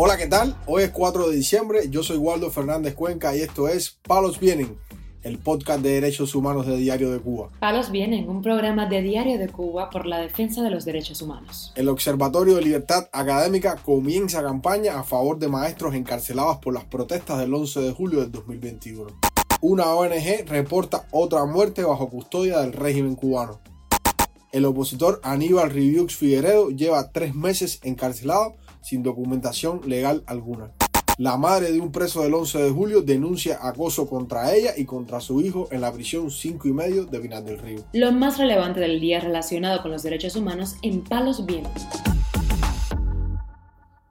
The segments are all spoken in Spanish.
Hola, ¿qué tal? Hoy es 4 de diciembre, yo soy Waldo Fernández Cuenca y esto es Palos Vienen, el podcast de derechos humanos de Diario de Cuba. Palos Vienen, un programa de Diario de Cuba por la defensa de los derechos humanos. El Observatorio de Libertad Académica comienza campaña a favor de maestros encarcelados por las protestas del 11 de julio del 2021. Una ONG reporta otra muerte bajo custodia del régimen cubano. El opositor Aníbal Riviux Figueredo lleva tres meses encarcelado sin documentación legal alguna. La madre de un preso del 11 de julio denuncia acoso contra ella y contra su hijo en la prisión 5 y medio de Pinar del Río. Lo más relevante del día relacionado con los derechos humanos en Palos Vientos.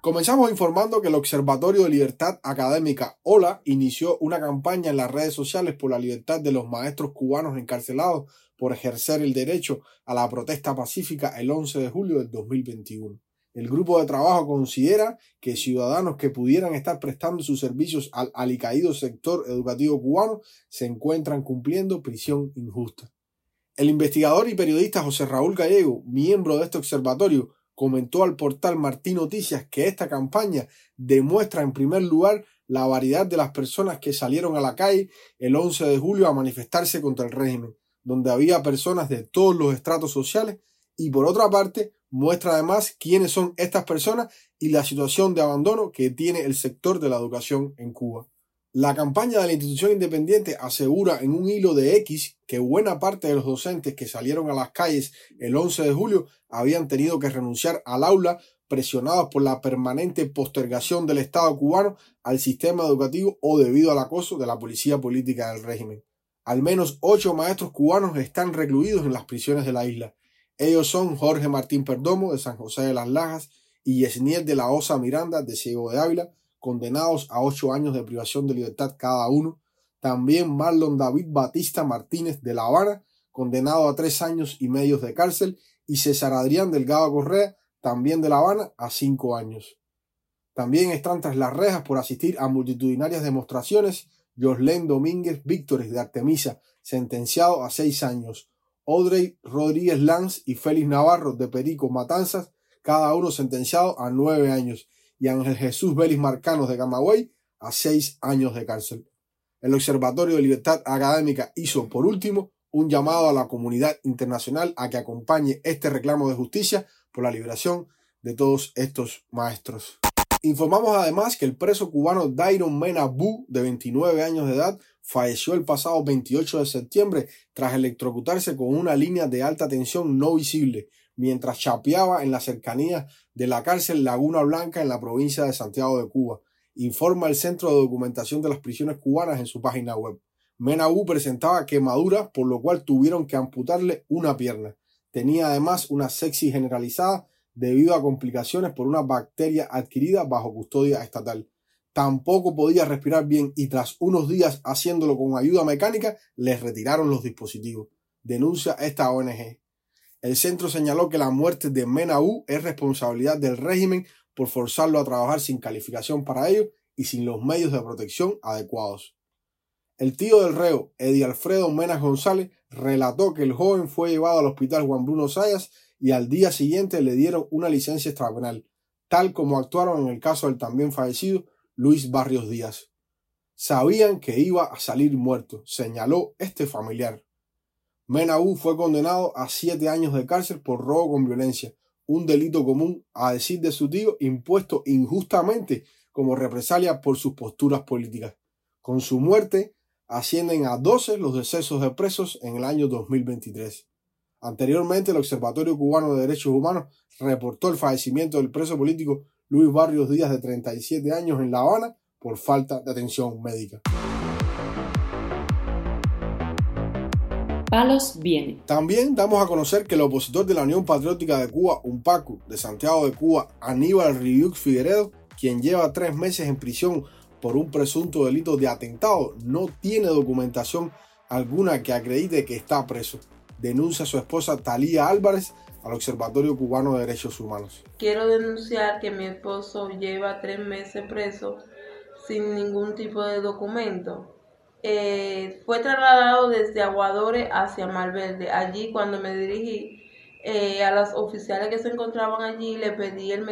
Comenzamos informando que el Observatorio de Libertad Académica, OLA, inició una campaña en las redes sociales por la libertad de los maestros cubanos encarcelados por ejercer el derecho a la protesta pacífica el 11 de julio del 2021. El grupo de trabajo considera que ciudadanos que pudieran estar prestando sus servicios al alicaído sector educativo cubano se encuentran cumpliendo prisión injusta. El investigador y periodista José Raúl Gallego, miembro de este observatorio, comentó al portal Martín Noticias que esta campaña demuestra en primer lugar la variedad de las personas que salieron a la calle el 11 de julio a manifestarse contra el régimen, donde había personas de todos los estratos sociales y por otra parte muestra además quiénes son estas personas y la situación de abandono que tiene el sector de la educación en Cuba. La campaña de la institución independiente asegura en un hilo de X que buena parte de los docentes que salieron a las calles el 11 de julio habían tenido que renunciar al aula presionados por la permanente postergación del Estado cubano al sistema educativo o debido al acoso de la policía política del régimen. Al menos ocho maestros cubanos están recluidos en las prisiones de la isla. Ellos son Jorge Martín Perdomo de San José de las Lajas y Yesniel de la Osa Miranda de Ciego de Ávila, condenados a ocho años de privación de libertad cada uno. También Marlon David Batista Martínez de La Habana, condenado a tres años y medio de cárcel, y César Adrián Delgado Correa, también de La Habana, a cinco años. También están tras las rejas por asistir a multitudinarias demostraciones Joslen Domínguez Víctores de Artemisa, sentenciado a seis años, Audrey Rodríguez Lanz y Félix Navarro de Perico Matanzas, cada uno sentenciado a nueve años, y Ángel Jesús Vélez Marcanos de Camagüey a seis años de cárcel. El Observatorio de Libertad Académica hizo, por último, un llamado a la comunidad internacional a que acompañe este reclamo de justicia por la liberación de todos estos maestros. Informamos además que el preso cubano Dairon Mena Bu, de 29 años de edad, falleció el pasado 28 de septiembre tras electrocutarse con una línea de alta tensión no visible mientras chapeaba en las cercanías de la cárcel Laguna Blanca en la provincia de Santiago de Cuba, informa el Centro de Documentación de las Prisiones Cubanas en su página web. Menabú presentaba quemaduras por lo cual tuvieron que amputarle una pierna. Tenía además una sepsis generalizada debido a complicaciones por una bacteria adquirida bajo custodia estatal tampoco podía respirar bien y tras unos días haciéndolo con ayuda mecánica, les retiraron los dispositivos. Denuncia esta ONG. El centro señaló que la muerte de Menaú es responsabilidad del régimen por forzarlo a trabajar sin calificación para ello y sin los medios de protección adecuados. El tío del reo, Eddie Alfredo Menas González, relató que el joven fue llevado al hospital Juan Bruno Sayas y al día siguiente le dieron una licencia extrapenal, tal como actuaron en el caso del también fallecido Luis Barrios Díaz. Sabían que iba a salir muerto, señaló este familiar. Menaú fue condenado a siete años de cárcel por robo con violencia, un delito común, a decir de su tío, impuesto injustamente como represalia por sus posturas políticas. Con su muerte, ascienden a 12 los decesos de presos en el año 2023. Anteriormente, el Observatorio Cubano de Derechos Humanos reportó el fallecimiento del preso político Luis Barrios Díaz, de 37 años, en La Habana por falta de atención médica. Palos viene. También damos a conocer que el opositor de la Unión Patriótica de Cuba, UNPACU, de Santiago de Cuba, Aníbal Riviuk Figueredo, quien lleva tres meses en prisión por un presunto delito de atentado, no tiene documentación alguna que acredite que está preso. Denuncia a su esposa Talía Álvarez al Observatorio Cubano de Derechos Humanos. Quiero denunciar que mi esposo lleva tres meses preso sin ningún tipo de documento. Eh, fue trasladado desde Aguadores hacia Malverde. Allí cuando me dirigí eh, a los oficiales que se encontraban allí, le pedí el,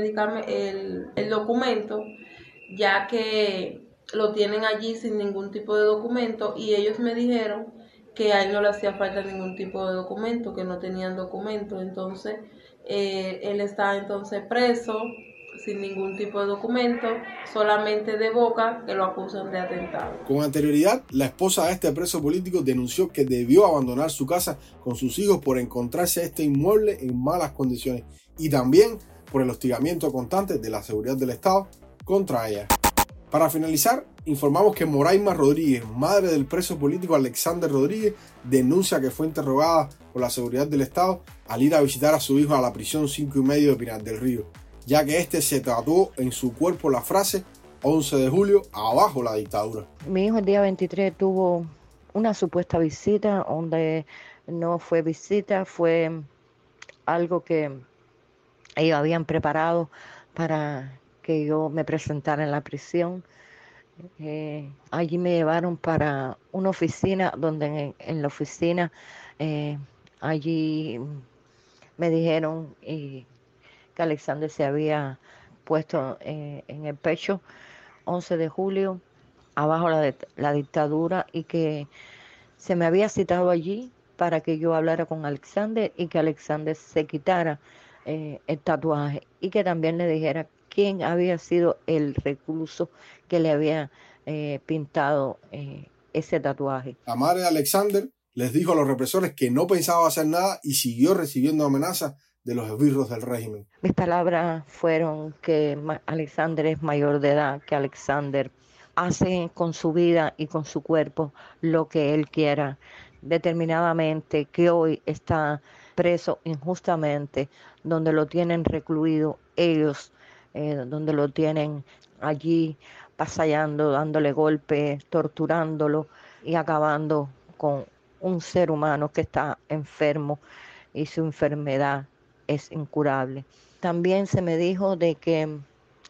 el, el documento ya que lo tienen allí sin ningún tipo de documento y ellos me dijeron que a él no le hacía falta ningún tipo de documento, que no tenían documento, entonces eh, él está entonces preso sin ningún tipo de documento, solamente de boca que lo acusan de atentado. Con anterioridad, la esposa de este preso político denunció que debió abandonar su casa con sus hijos por encontrarse este inmueble en malas condiciones y también por el hostigamiento constante de la seguridad del Estado contra ella. Para finalizar, informamos que Moraima Rodríguez, madre del preso político Alexander Rodríguez, denuncia que fue interrogada por la seguridad del Estado al ir a visitar a su hijo a la prisión 5 y medio de Pinar del Río ya que este se tatuó en su cuerpo la frase 11 de julio, abajo la dictadura. Mi hijo el día 23 tuvo una supuesta visita donde no fue visita, fue algo que ellos habían preparado para que yo me presentara en la prisión. Eh, allí me llevaron para una oficina donde en, la oficina eh, allí me dijeron que Alexander se había puesto eh, en el pecho 11 de julio, abajo la, la dictadura, y que se me había citado allí para que yo hablara con Alexander y que Alexander se quitara el tatuaje y que también le dijera quién había sido el recluso que le había eh, pintado ese tatuaje. La madre de Alexander les dijo a los represores que no pensaba hacer nada y siguió recibiendo amenazas de los esbirros del régimen. Mis palabras fueron que Alexander es mayor de edad, que Alexander hace con su vida y con su cuerpo lo que él quiera, determinadamente, que hoy está preso injustamente, donde lo tienen recluido ellos, eh, donde lo tienen allí pasallando, dándole golpes, torturándolo y acabando con un ser humano que está enfermo y su enfermedad es incurable. También se me dijo de que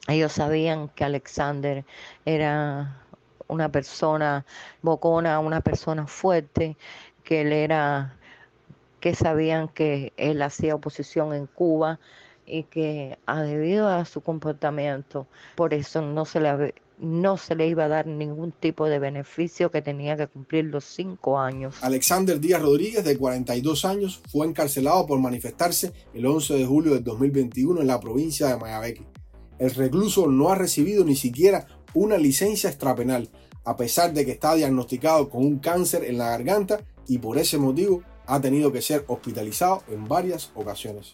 ellos sabían que Alexander era una persona bocona, una persona fuerte, que él era, que sabían que él hacía oposición en Cuba y que a debido a su comportamiento, por eso no se le no se le iba a dar ningún tipo de beneficio que tenía que cumplir los cinco años. Alexander Díaz Rodríguez, de 42 años, fue encarcelado por manifestarse el 11 de julio del 2021 en la provincia de Mayabeque. El recluso no ha recibido ni siquiera una licencia extrapenal, a pesar de que está diagnosticado con un cáncer en la garganta y por ese motivo ha tenido que ser hospitalizado en varias ocasiones.